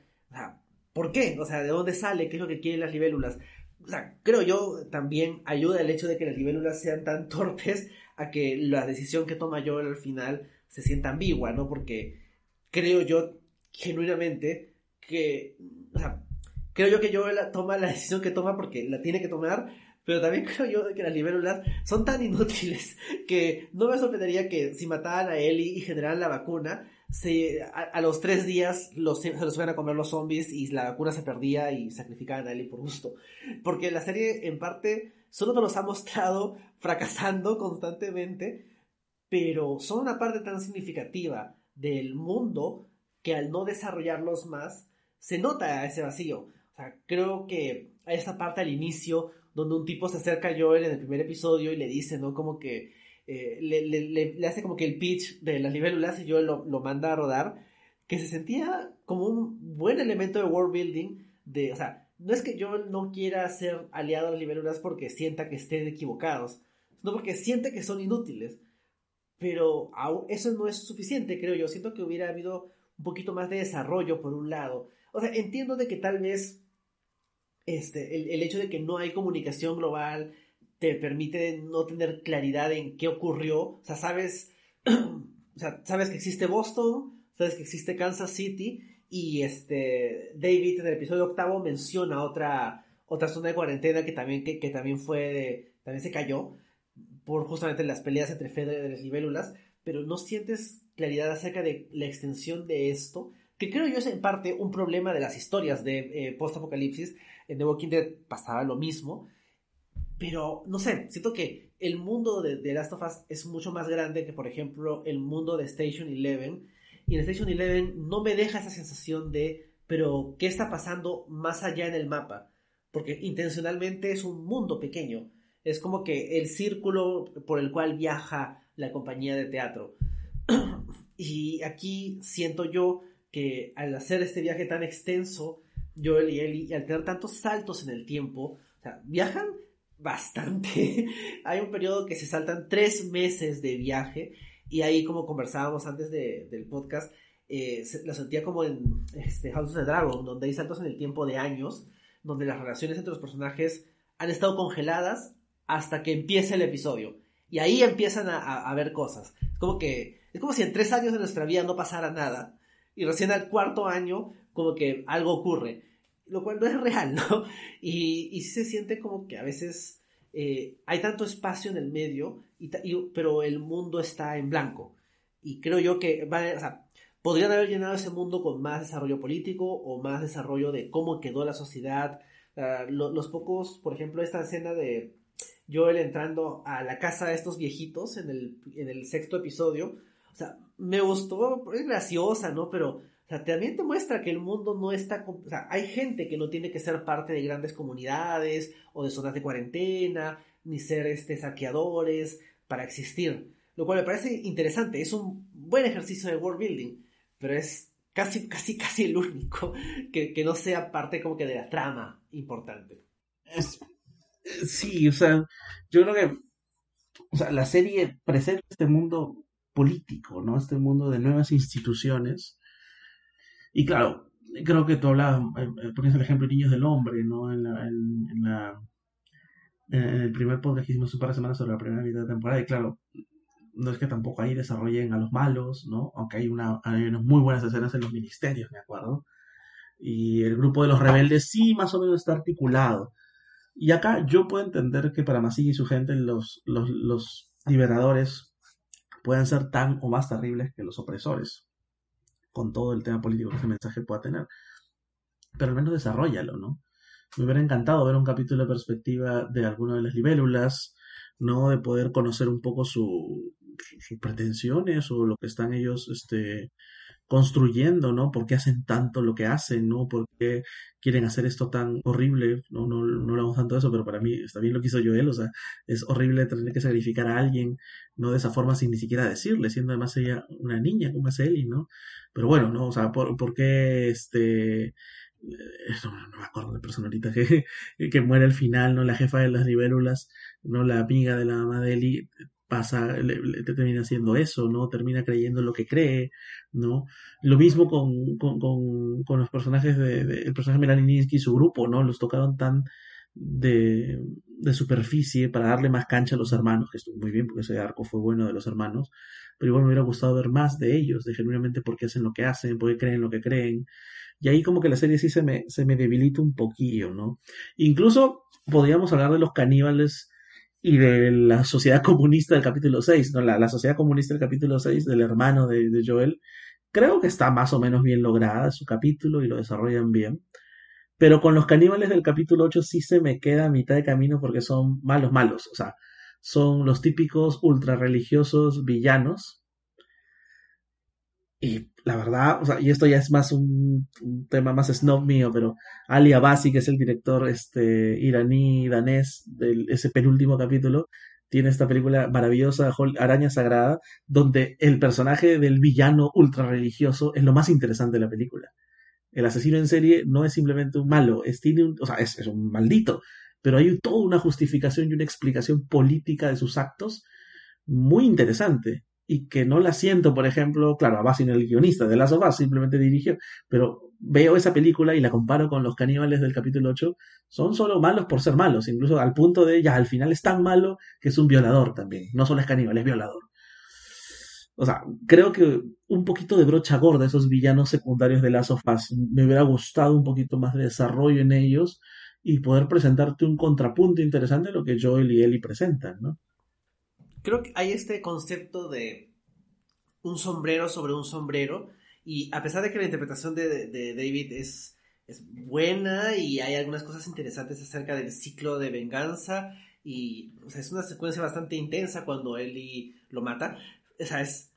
¿Por qué? O sea, ¿de dónde sale? ¿Qué es lo que quieren las libélulas? O sea, creo yo también ayuda el hecho de que las libélulas sean tan torpes a que la decisión que toma yo al final se sienta ambigua, ¿no? Porque creo yo genuinamente que, o sea, creo yo que la toma la decisión que toma porque la tiene que tomar, pero también creo yo que las libélulas son tan inútiles que no me sorprendería que si mataran a Ellie y generaran la vacuna, se, a, los tres días los, se los iban a comer los zombies y la vacuna se perdía y sacrificaban a Ellie por gusto. Porque la serie, en parte, solo nos los ha mostrado fracasando constantemente, pero son una parte tan significativa del mundo que al no desarrollarlos más, se nota ese vacío. O sea, creo que hay esta parte al inicio donde un tipo se acerca a Joel en el primer episodio y le dice, ¿no? Como que eh, le, hace como que el pitch de las libélulas y yo lo, lo manda a rodar, que se sentía como un buen elemento de world building, de, o sea, no es que yo no quiera ser aliado a las libélulas porque sienta que estén equivocados, sino porque siente que son inútiles. Pero eso no es suficiente, creo yo. Siento que hubiera habido un poquito más de desarrollo por un lado. O sea, entiendo de que tal vez este, el, el hecho de que no hay comunicación global, te permite no tener claridad en qué ocurrió. O sea, sabes, o sea, sabes que existe Boston, sabes que existe Kansas City y este David en el episodio octavo menciona otra, otra zona de cuarentena que también, que, también fue también se cayó por justamente las peleas entre Fede y las libélulas, pero no sientes claridad acerca de la extensión de esto, que creo yo es en parte un problema de las historias de eh, post-apocalipsis. En The Walking Dead pasaba lo mismo, pero, no sé, siento que el mundo de, de, Last of Us es mucho más grande que, por ejemplo, el mundo de Station Eleven. Y en Station Eleven no me deja esa sensación de, pero, ¿qué está pasando más allá en el mapa? Porque intencionalmente es un mundo pequeño. Es como que el círculo por el cual viaja la compañía de teatro. y aquí siento yo que al hacer este viaje tan extenso, Joel y Ellie, y al tener tantos saltos en el tiempo, o sea, viajan bastante. Hay un periodo que se saltan tres meses de viaje y ahí como conversábamos antes del podcast, eh, lo sentía como en este, House of the Dragon, donde hay saltos en el tiempo de años, donde las relaciones entre los personajes han estado congeladas hasta que empieza el episodio. Y ahí empiezan a, ver cosas. Es como que, es como si en tres años de nuestra vida no pasara nada. Y recién al cuarto año, como que algo ocurre lo cual no es real, ¿no? Y, y se siente como que a veces eh, hay tanto espacio en el medio, y, pero el mundo está en blanco. Y creo yo que o sea, podrían haber llenado ese mundo con más desarrollo político o más desarrollo de cómo quedó la sociedad. los pocos, por ejemplo, esta escena de Joel entrando a la casa de estos viejitos en el, en el sexto episodio. o sea, me gustó, es graciosa, ¿no? Pero, también te muestra que el mundo no está, o sea, hay gente que no tiene que ser parte de grandes comunidades o de zonas de cuarentena, ni ser este saqueadores para existir. Lo cual me parece interesante, es un buen ejercicio de world building, pero es casi, casi, casi el único que, que no sea parte como que de la trama importante. Sí, o sea, yo creo que o sea, la serie presenta este mundo político, ¿no? Este mundo de nuevas instituciones. Y claro, creo que tú hablabas, eh, eh, pones el ejemplo de Niños del Hombre, ¿no? En, la, en, el primer podcast que hicimos un par de semanas sobre la primera mitad de temporada, y claro, no es que tampoco ahí desarrollen a los malos, ¿no? Aunque hay, una, hay unas muy buenas escenas en los ministerios, me acuerdo. Y el grupo de los rebeldes sí más o menos está articulado. Y acá yo puedo entender que para Massilla y su gente los, los, los liberadores puedan ser tan o más terribles que los opresores, con todo el tema político que ese mensaje pueda tener. Pero al menos desarrollalo, ¿no? Me hubiera encantado ver un capítulo de perspectiva de alguna de las libélulas, ¿no? De poder conocer un poco su, sus pretensiones o lo que están ellos este, construyendo, ¿no? ¿Por qué hacen tanto lo que hacen, ¿no? ¿Por qué quieren hacer esto tan horrible? No, no, no hablamos tanto eso, pero para mí está bien lo que hizo Joel, o sea, es horrible tener que sacrificar a alguien, ¿no? De esa forma sin ni siquiera decirle, siendo además ella una niña como es Ellie, ¿no? Pero bueno, ¿no? O sea, ¿por, qué este... Eh, no, me acuerdo de persona ahorita que, que muere al final, ¿no? La jefa de las libélulas, ¿no? La amiga de la mamá de Ellie pasa, le, termina haciendo eso, ¿no? Termina creyendo lo que cree, ¿no? Lo mismo con, con, con, los personajes de, el personaje Melaninsky y su grupo, ¿no? Los tocaron tan de, de superficie para darle más cancha a los hermanos, que estuvo muy bien porque ese arco fue bueno de los hermanos, pero igual me hubiera gustado ver más de ellos, de genuinamente por qué hacen lo que hacen, por qué creen lo que creen. Y ahí como que la serie sí se me, se me debilita un poquillo, ¿no? Incluso podríamos hablar de los caníbales y de la sociedad comunista del capítulo 6, ¿no? La, sociedad comunista del capítulo 6, del hermano de, Joel, creo que está más o menos bien lograda su capítulo y lo desarrollan bien. Pero con los caníbales del capítulo 8 sí se me queda a mitad de camino porque son malos, malos. O sea, son los típicos ultra religiosos villanos y la verdad, o sea, y esto ya es más un, tema más snob mío, pero Ali Abasi, que es el director este, iraní, danés de ese penúltimo capítulo, tiene esta película maravillosa, Araña Sagrada, donde el personaje del villano ultra religioso es lo más interesante de la película. El asesino en serie no es simplemente un malo, es, tiene un, o sea, es, es un maldito, pero hay toda una justificación y una explicación política de sus actos muy interesante y que no la siento, por ejemplo, claro, a en el guionista de Last of simplemente dirigió, pero veo esa película y la comparo con los caníbales del capítulo 8, son solo malos por ser malos, incluso al punto de ya al final es tan malo que es un violador también, no solo es caníbal, es violador. O sea, creo que un poquito de brocha gorda esos villanos secundarios de Last of me hubiera gustado un poquito más de desarrollo en ellos y poder presentarte un contrapunto interesante a lo que Joel y Ellie presentan, ¿no? Creo que hay este concepto de un sombrero sobre un sombrero y a pesar de que la interpretación de, David es, es, buena y hay algunas cosas interesantes acerca del ciclo de venganza y es una secuencia bastante intensa cuando Ellie lo mata, o sea, es,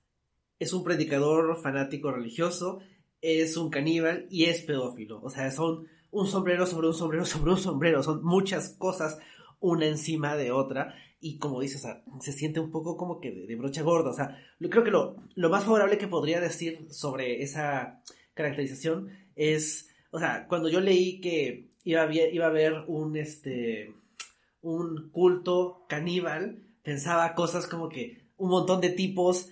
es un predicador fanático religioso, es un caníbal y es pedófilo, o sea, son un sombrero sobre un sombrero sobre un sombrero, son muchas cosas una encima de otra y como dices, se siente un poco como que de, brocha gorda. O sea, creo que lo, lo, más favorable que podría decir sobre esa caracterización es, o sea, cuando yo leí que iba a, iba a haber un, este, un culto caníbal, pensaba cosas como que un montón de tipos,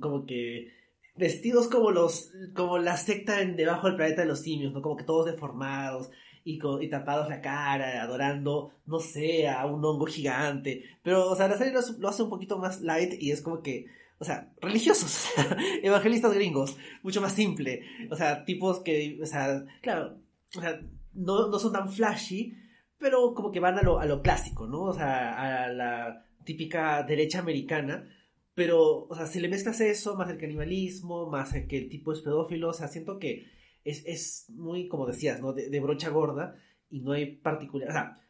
como que vestidos como los, como la secta en debajo del planeta de los simios, ¿no? Como que todos deformados, y, tapados la cara, adorando, no sé, a un hongo gigante. Pero, o sea, la serie lo, hace un poquito más light y es como que, o sea, religiosos, evangelistas gringos, mucho más simple. O sea, tipos que, o sea, claro, o sea, no, no son tan flashy, pero como que van a lo, a lo clásico, ¿no? O sea, a la típica derecha americana. Pero, o sea, si le mezclas eso, más el canibalismo, más el que el tipo es pedófilo, o sea, siento que es, es muy, como decías, ¿no? De, brocha gorda y no hay particular... O sea,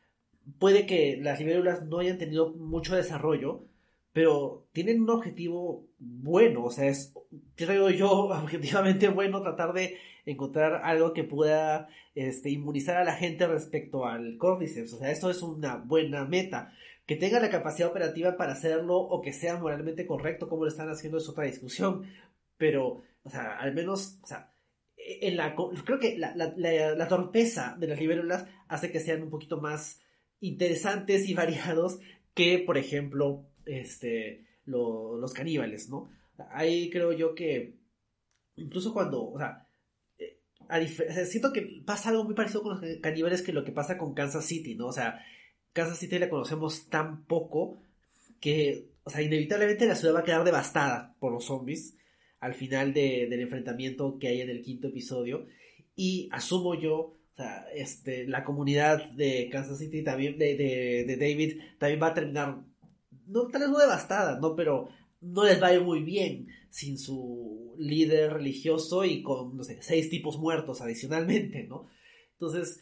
puede que las libélulas no hayan tenido mucho desarrollo, pero tienen un objetivo bueno, o sea, es, creo yo, objetivamente bueno tratar de encontrar algo que pueda este, inmunizar a la gente respecto al Cordyceps, o sea, eso es una buena meta. Que tenga la capacidad operativa para hacerlo o que sea moralmente correcto como lo están haciendo es otra discusión, pero, o sea, al menos, o sea, en la, creo que la, la, la, torpeza de las libélulas hace que sean un poquito más interesantes y variados que, por ejemplo, este, los caníbales, ¿no? Ahí creo yo que, incluso cuando, o sea, eh, siento que pasa algo muy parecido con los caníbales que lo que pasa con Kansas City, ¿no? O sea, Kansas City la conocemos tan poco que, o sea, inevitablemente la ciudad va a quedar devastada por los zombies al final del enfrentamiento que hay en el quinto episodio. Y asumo yo, o sea, este, la comunidad de Kansas City también, de, de, David, también va a terminar, no, tal vez no devastada, ¿no? Pero no les va a ir muy bien sin su líder religioso y con, no sé, seis tipos muertos adicionalmente, ¿no? Entonces,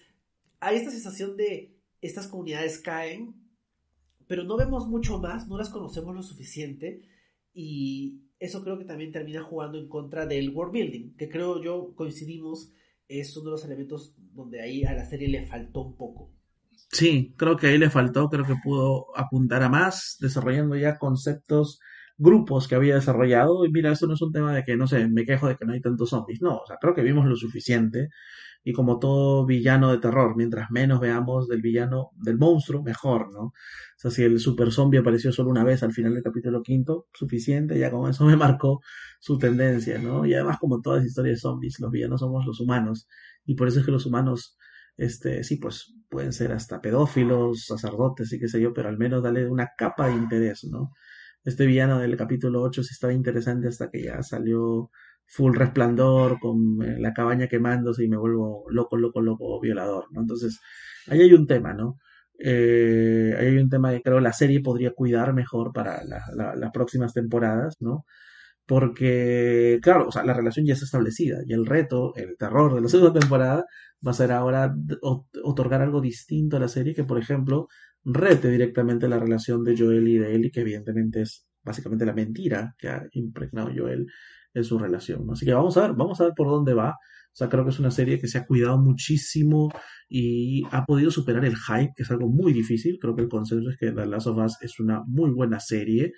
hay esta sensación de estas comunidades caen, pero no vemos mucho más, no las conocemos lo suficiente y eso creo que también termina jugando en contra del world building, que creo yo coincidimos es uno de los elementos donde ahí a la serie le faltó un poco. Sí, creo que ahí le faltó, creo que pudo apuntar a más, desarrollando ya conceptos, grupos que había desarrollado. Y mira, eso no es un tema de que, no sé, me quejo de que no hay tantos zombies. No, o sea, creo que vimos lo suficiente. Y como todo villano de terror, mientras menos veamos del villano, del monstruo, mejor, ¿no? O sea, si el super zombie apareció solo una vez al final del capítulo quinto, suficiente, ya con eso me marcó su tendencia, ¿no? Y además, como todas las historias de zombies, los villanos somos los humanos, y por eso es que los humanos, este, sí, pues pueden ser hasta pedófilos, sacerdotes y qué sé yo, pero al menos dale una capa de interés, ¿no? Este villano del capítulo 8 sí estaba interesante hasta que ya salió full resplandor con eh, la cabaña quemándose y me vuelvo loco, loco, loco violador, ¿no? Entonces, ahí hay un tema, ¿no? Eh, hay un tema que creo la serie podría cuidar mejor para las próximas temporadas, ¿no? Porque, claro, o sea, la relación ya está establecida y el reto, el terror de la segunda temporada va a ser ahora otorgar algo distinto a la serie que, por ejemplo, rete directamente la relación de Joel y de Ellie, que evidentemente es básicamente la mentira que ha impregnado Joel en su relación. Así que vamos a ver, vamos a ver por dónde va. O sea, creo que es una serie que se ha cuidado muchísimo y ha podido superar el hype, que es algo muy difícil. Creo que el consenso es que The Last of Us es una muy buena serie,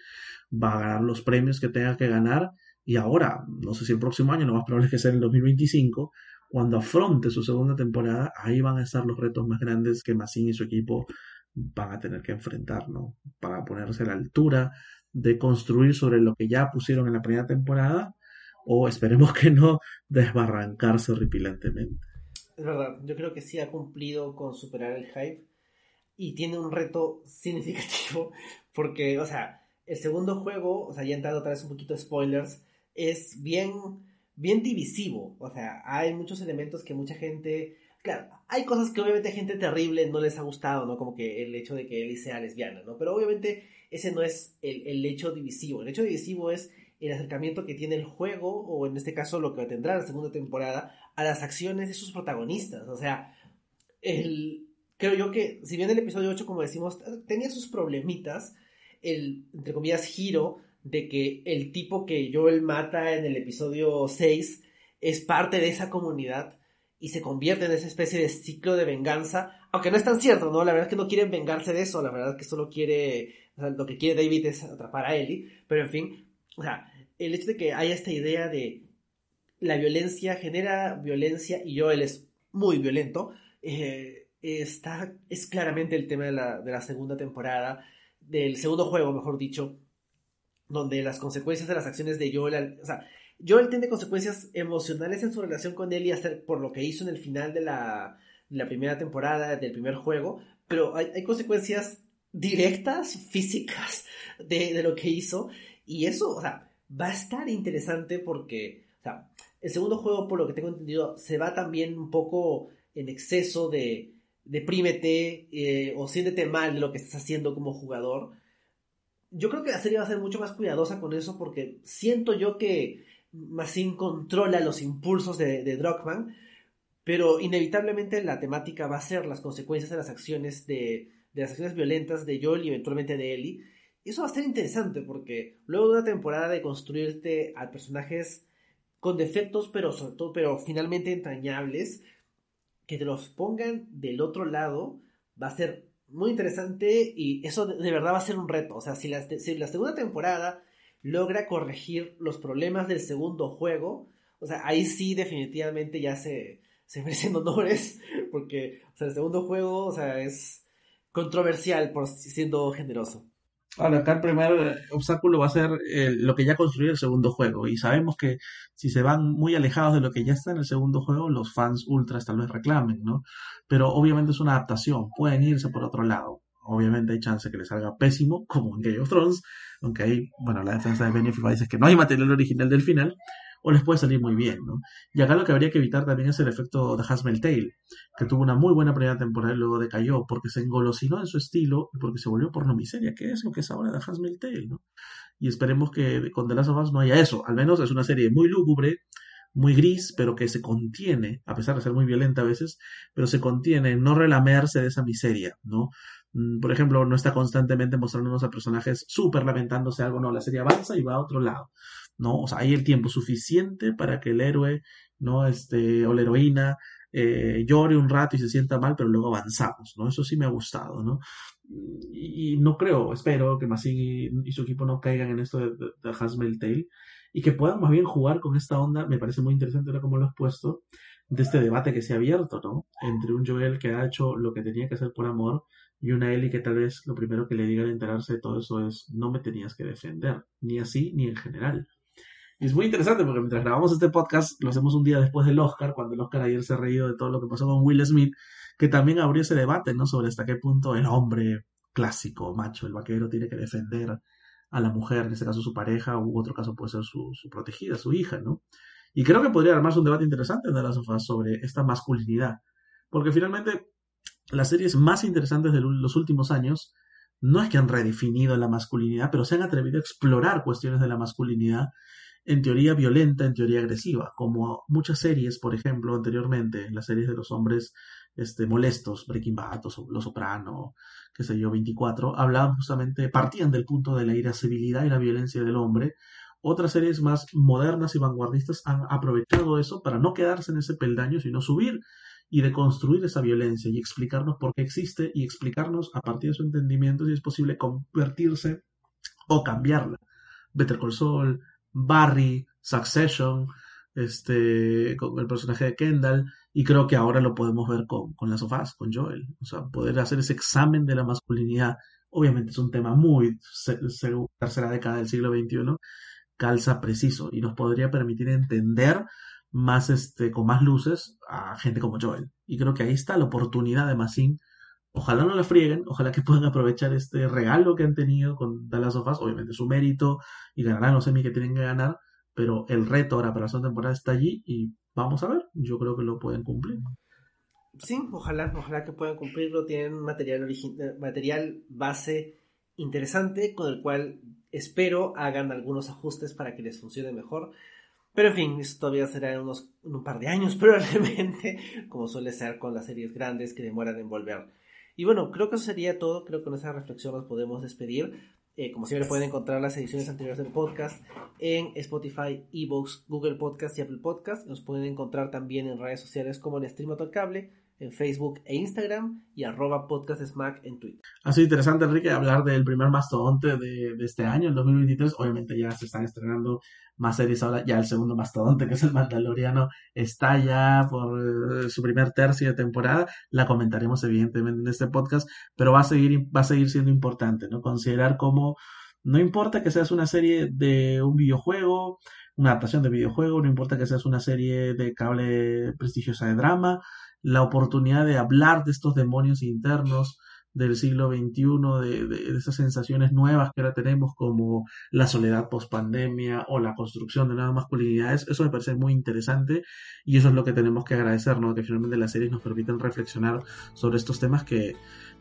va a ganar los premios que tenga que ganar. Y ahora, no sé si el próximo año, lo más probable es que sea en el 2025, cuando afronte su segunda temporada, ahí van a estar los retos más grandes que Massin y su equipo van a tener que enfrentar, ¿no? Para ponerse a la altura de construir sobre lo que ya pusieron en la primera temporada o esperemos que no desbarrancarse horripilantemente. Es verdad, yo creo que sí ha cumplido con superar el hype y tiene un reto significativo porque, o sea, el segundo juego, o sea, ya entrando otra vez un poquito de spoilers, es bien, bien divisivo, o sea, hay muchos elementos que mucha gente, claro, hay cosas que obviamente a gente terrible no les ha gustado, ¿no? Como que el hecho de que Ellie sea lesbiana, ¿no? Pero obviamente ese no es el, el hecho divisivo, el hecho divisivo es el acercamiento que tiene el juego, o en este caso lo que tendrá la segunda temporada, a las acciones de sus protagonistas. O sea, el, creo yo que, si bien el episodio 8, como decimos, tenía sus problemitas, el, entre comillas, giro de que el tipo que Joel mata en el episodio 6 es parte de esa comunidad y se convierte en esa especie de ciclo de venganza, aunque no es tan cierto, ¿no? La verdad es que no quieren vengarse de eso, la verdad es que solo quiere, lo que quiere David es atrapar a Ellie, pero en fin, o sea, el hecho de que haya esta idea de la violencia genera violencia y Joel es muy violento, eh, está, es claramente el tema de la, de la segunda temporada, del segundo juego, mejor dicho, donde las consecuencias de las acciones de Joel, o sea, Joel tiene consecuencias emocionales en su relación con y hacer por lo que hizo en el final de la, la primera temporada, del primer juego, pero hay, consecuencias directas, físicas, de, de, lo que hizo, y eso, o sea, va a estar interesante porque, o sea, el segundo juego, por lo que tengo entendido, se va también un poco en exceso de deprímete eh, o siéntete mal de lo que estás haciendo como jugador. Yo creo que la serie va a ser mucho más cuidadosa con eso porque siento yo que Massin controla los impulsos de, de pero inevitablemente la temática va a ser las consecuencias de las acciones de, de las acciones violentas de Joel y eventualmente de Ellie Eso va a ser interesante porque luego de una temporada de construirte a personajes con defectos, pero sobre todo, pero finalmente entrañables, que te los pongan del otro lado va a ser muy interesante y eso de, verdad va a ser un reto. O sea, si la, si la segunda temporada logra corregir los problemas del segundo juego, o sea, ahí sí definitivamente ya se, se merecen honores, porque, o sea, el segundo juego, o sea, es controversial por siendo generoso. Ahora, acá el primer obstáculo va a ser eh, lo que ya construyó el segundo juego. Y sabemos que si se van muy alejados de lo que ya está en el segundo juego, los fans ultras tal vez reclamen, ¿no? Pero obviamente es una adaptación. Pueden irse por otro lado. Obviamente hay chance que les salga pésimo, como en Game of Thrones. Aunque ahí, bueno, la defensa de Benioff dice que no hay material original del final o les puede salir muy bien, ¿no? Y acá lo que habría que evitar también es el efecto de Hasmel Tale, que tuvo una muy buena primera temporada y luego decayó porque se engolosinó en su estilo y porque se volvió porno miseria, que es lo que es ahora de Hasmel Tale, ¿no? Y esperemos que con The Last of Us no haya eso, al menos es una serie muy lúgubre, muy gris, pero que se contiene, a pesar de ser muy violenta a veces, pero se contiene en no relamerse de esa miseria, ¿no? Mm, por ejemplo, no está constantemente mostrándonos a personajes súper lamentándose algo, no, la serie avanza y va a otro lado. ¿no? O sea, hay el tiempo suficiente para que el héroe, ¿no? Este, o la heroína eh, llore un rato y se sienta mal, pero luego avanzamos, ¿no? Eso sí me ha gustado, ¿no? Y, no creo, espero que Masin y, su equipo no caigan en esto de, de, Hasmel Tale y que puedan más bien jugar con esta onda, me parece muy interesante ahora como lo has puesto, de este debate que se ha abierto, ¿no? Entre un Joel que ha hecho lo que tenía que hacer por amor y una Ellie que tal vez lo primero que le diga al enterarse de todo eso es no me tenías que defender, ni así ni en general. Y es muy interesante porque mientras grabamos este podcast, lo hacemos un día después del Oscar, cuando el Oscar ayer se ha reído de todo lo que pasó con Will Smith, que también abrió ese debate, ¿no? Sobre hasta qué punto el hombre clásico, macho, el vaquero, tiene que defender a la mujer, en este caso su pareja, u otro caso puede ser su, protegida, su hija, ¿no? Y creo que podría armarse un debate interesante en las sofás sobre esta masculinidad. Porque finalmente, las series más interesantes de los últimos años no es que han redefinido la masculinidad, pero se han atrevido a explorar cuestiones de la masculinidad en teoría violenta, en teoría agresiva, como muchas series, por ejemplo, anteriormente, las series de los hombres este, molestos, Breaking Bad, Los Soprano, qué sé yo, 24, hablaban justamente, partían del punto de la irascibilidad y la violencia del hombre. Otras series más modernas y vanguardistas han aprovechado eso para no quedarse en ese peldaño, sino subir y deconstruir esa violencia y explicarnos por qué existe y explicarnos a partir de su entendimiento si es posible convertirse o cambiarla. Better Call Saul, Barry, Succession, este, con el personaje de Kendall, y creo que ahora lo podemos ver con, con las sofás, con Joel. O sea, poder hacer ese examen de la masculinidad, obviamente es un tema muy tercera década del siglo XXI, calza preciso y nos podría permitir entender más este, con más luces a gente como Joel. Y creo que ahí está la oportunidad de Massin Ojalá no la frieguen, ojalá que puedan aprovechar este regalo que han tenido con Dallas of Us, obviamente su mérito y ganarán los semi que tienen que ganar, pero el reto ahora para la segunda temporada está allí y vamos a ver, yo creo que lo pueden cumplir. Sí, ojalá, ojalá que puedan cumplirlo, tienen material, material base interesante con el cual espero hagan algunos ajustes para que les funcione mejor. Pero en fin, esto todavía será en, unos, en un par de años probablemente, como suele ser con las series grandes que demoran en volver y bueno, creo que eso sería todo. Creo que con esa reflexión nos podemos despedir. Eh, como siempre pueden encontrar las ediciones anteriores del podcast en Spotify, Evox, Google Podcast y Apple Podcast. Nos pueden encontrar también en redes sociales como en Stream Cable en Facebook e Instagram y arroba podcastsmack en Twitter. Ha sido interesante, Enrique, hablar del primer mastodonte de, este año, el 2023. Obviamente ya se están estrenando más series ahora. Ya el segundo mastodonte, que es el Mandaloriano, está ya por eh, su primer tercio de temporada. La comentaremos evidentemente en este podcast, pero va a seguir, va a seguir siendo importante, ¿no? Considerar cómo no importa que seas una serie de un videojuego, una adaptación de videojuego, no importa que seas una serie de cable prestigiosa de drama, la oportunidad de hablar de estos demonios internos del siglo XXI, de, de, esas sensaciones nuevas que ahora tenemos como la soledad post pandemia o la construcción de nuevas masculinidades, eso me parece muy interesante y eso es lo que tenemos que agradecer, ¿no? que finalmente las series nos permiten reflexionar sobre estos temas que,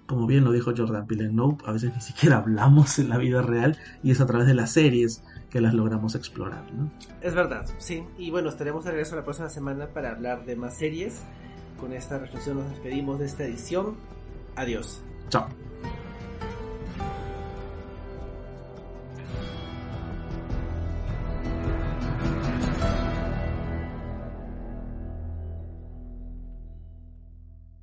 como bien lo dijo Jordan Peele a veces ni siquiera hablamos en la vida real y es a través de las series que las logramos explorar. ¿no? Es verdad, sí, y bueno, estaremos de regreso la próxima semana para hablar de más series con esta reflexión nos despedimos de esta edición. Adiós. Chao.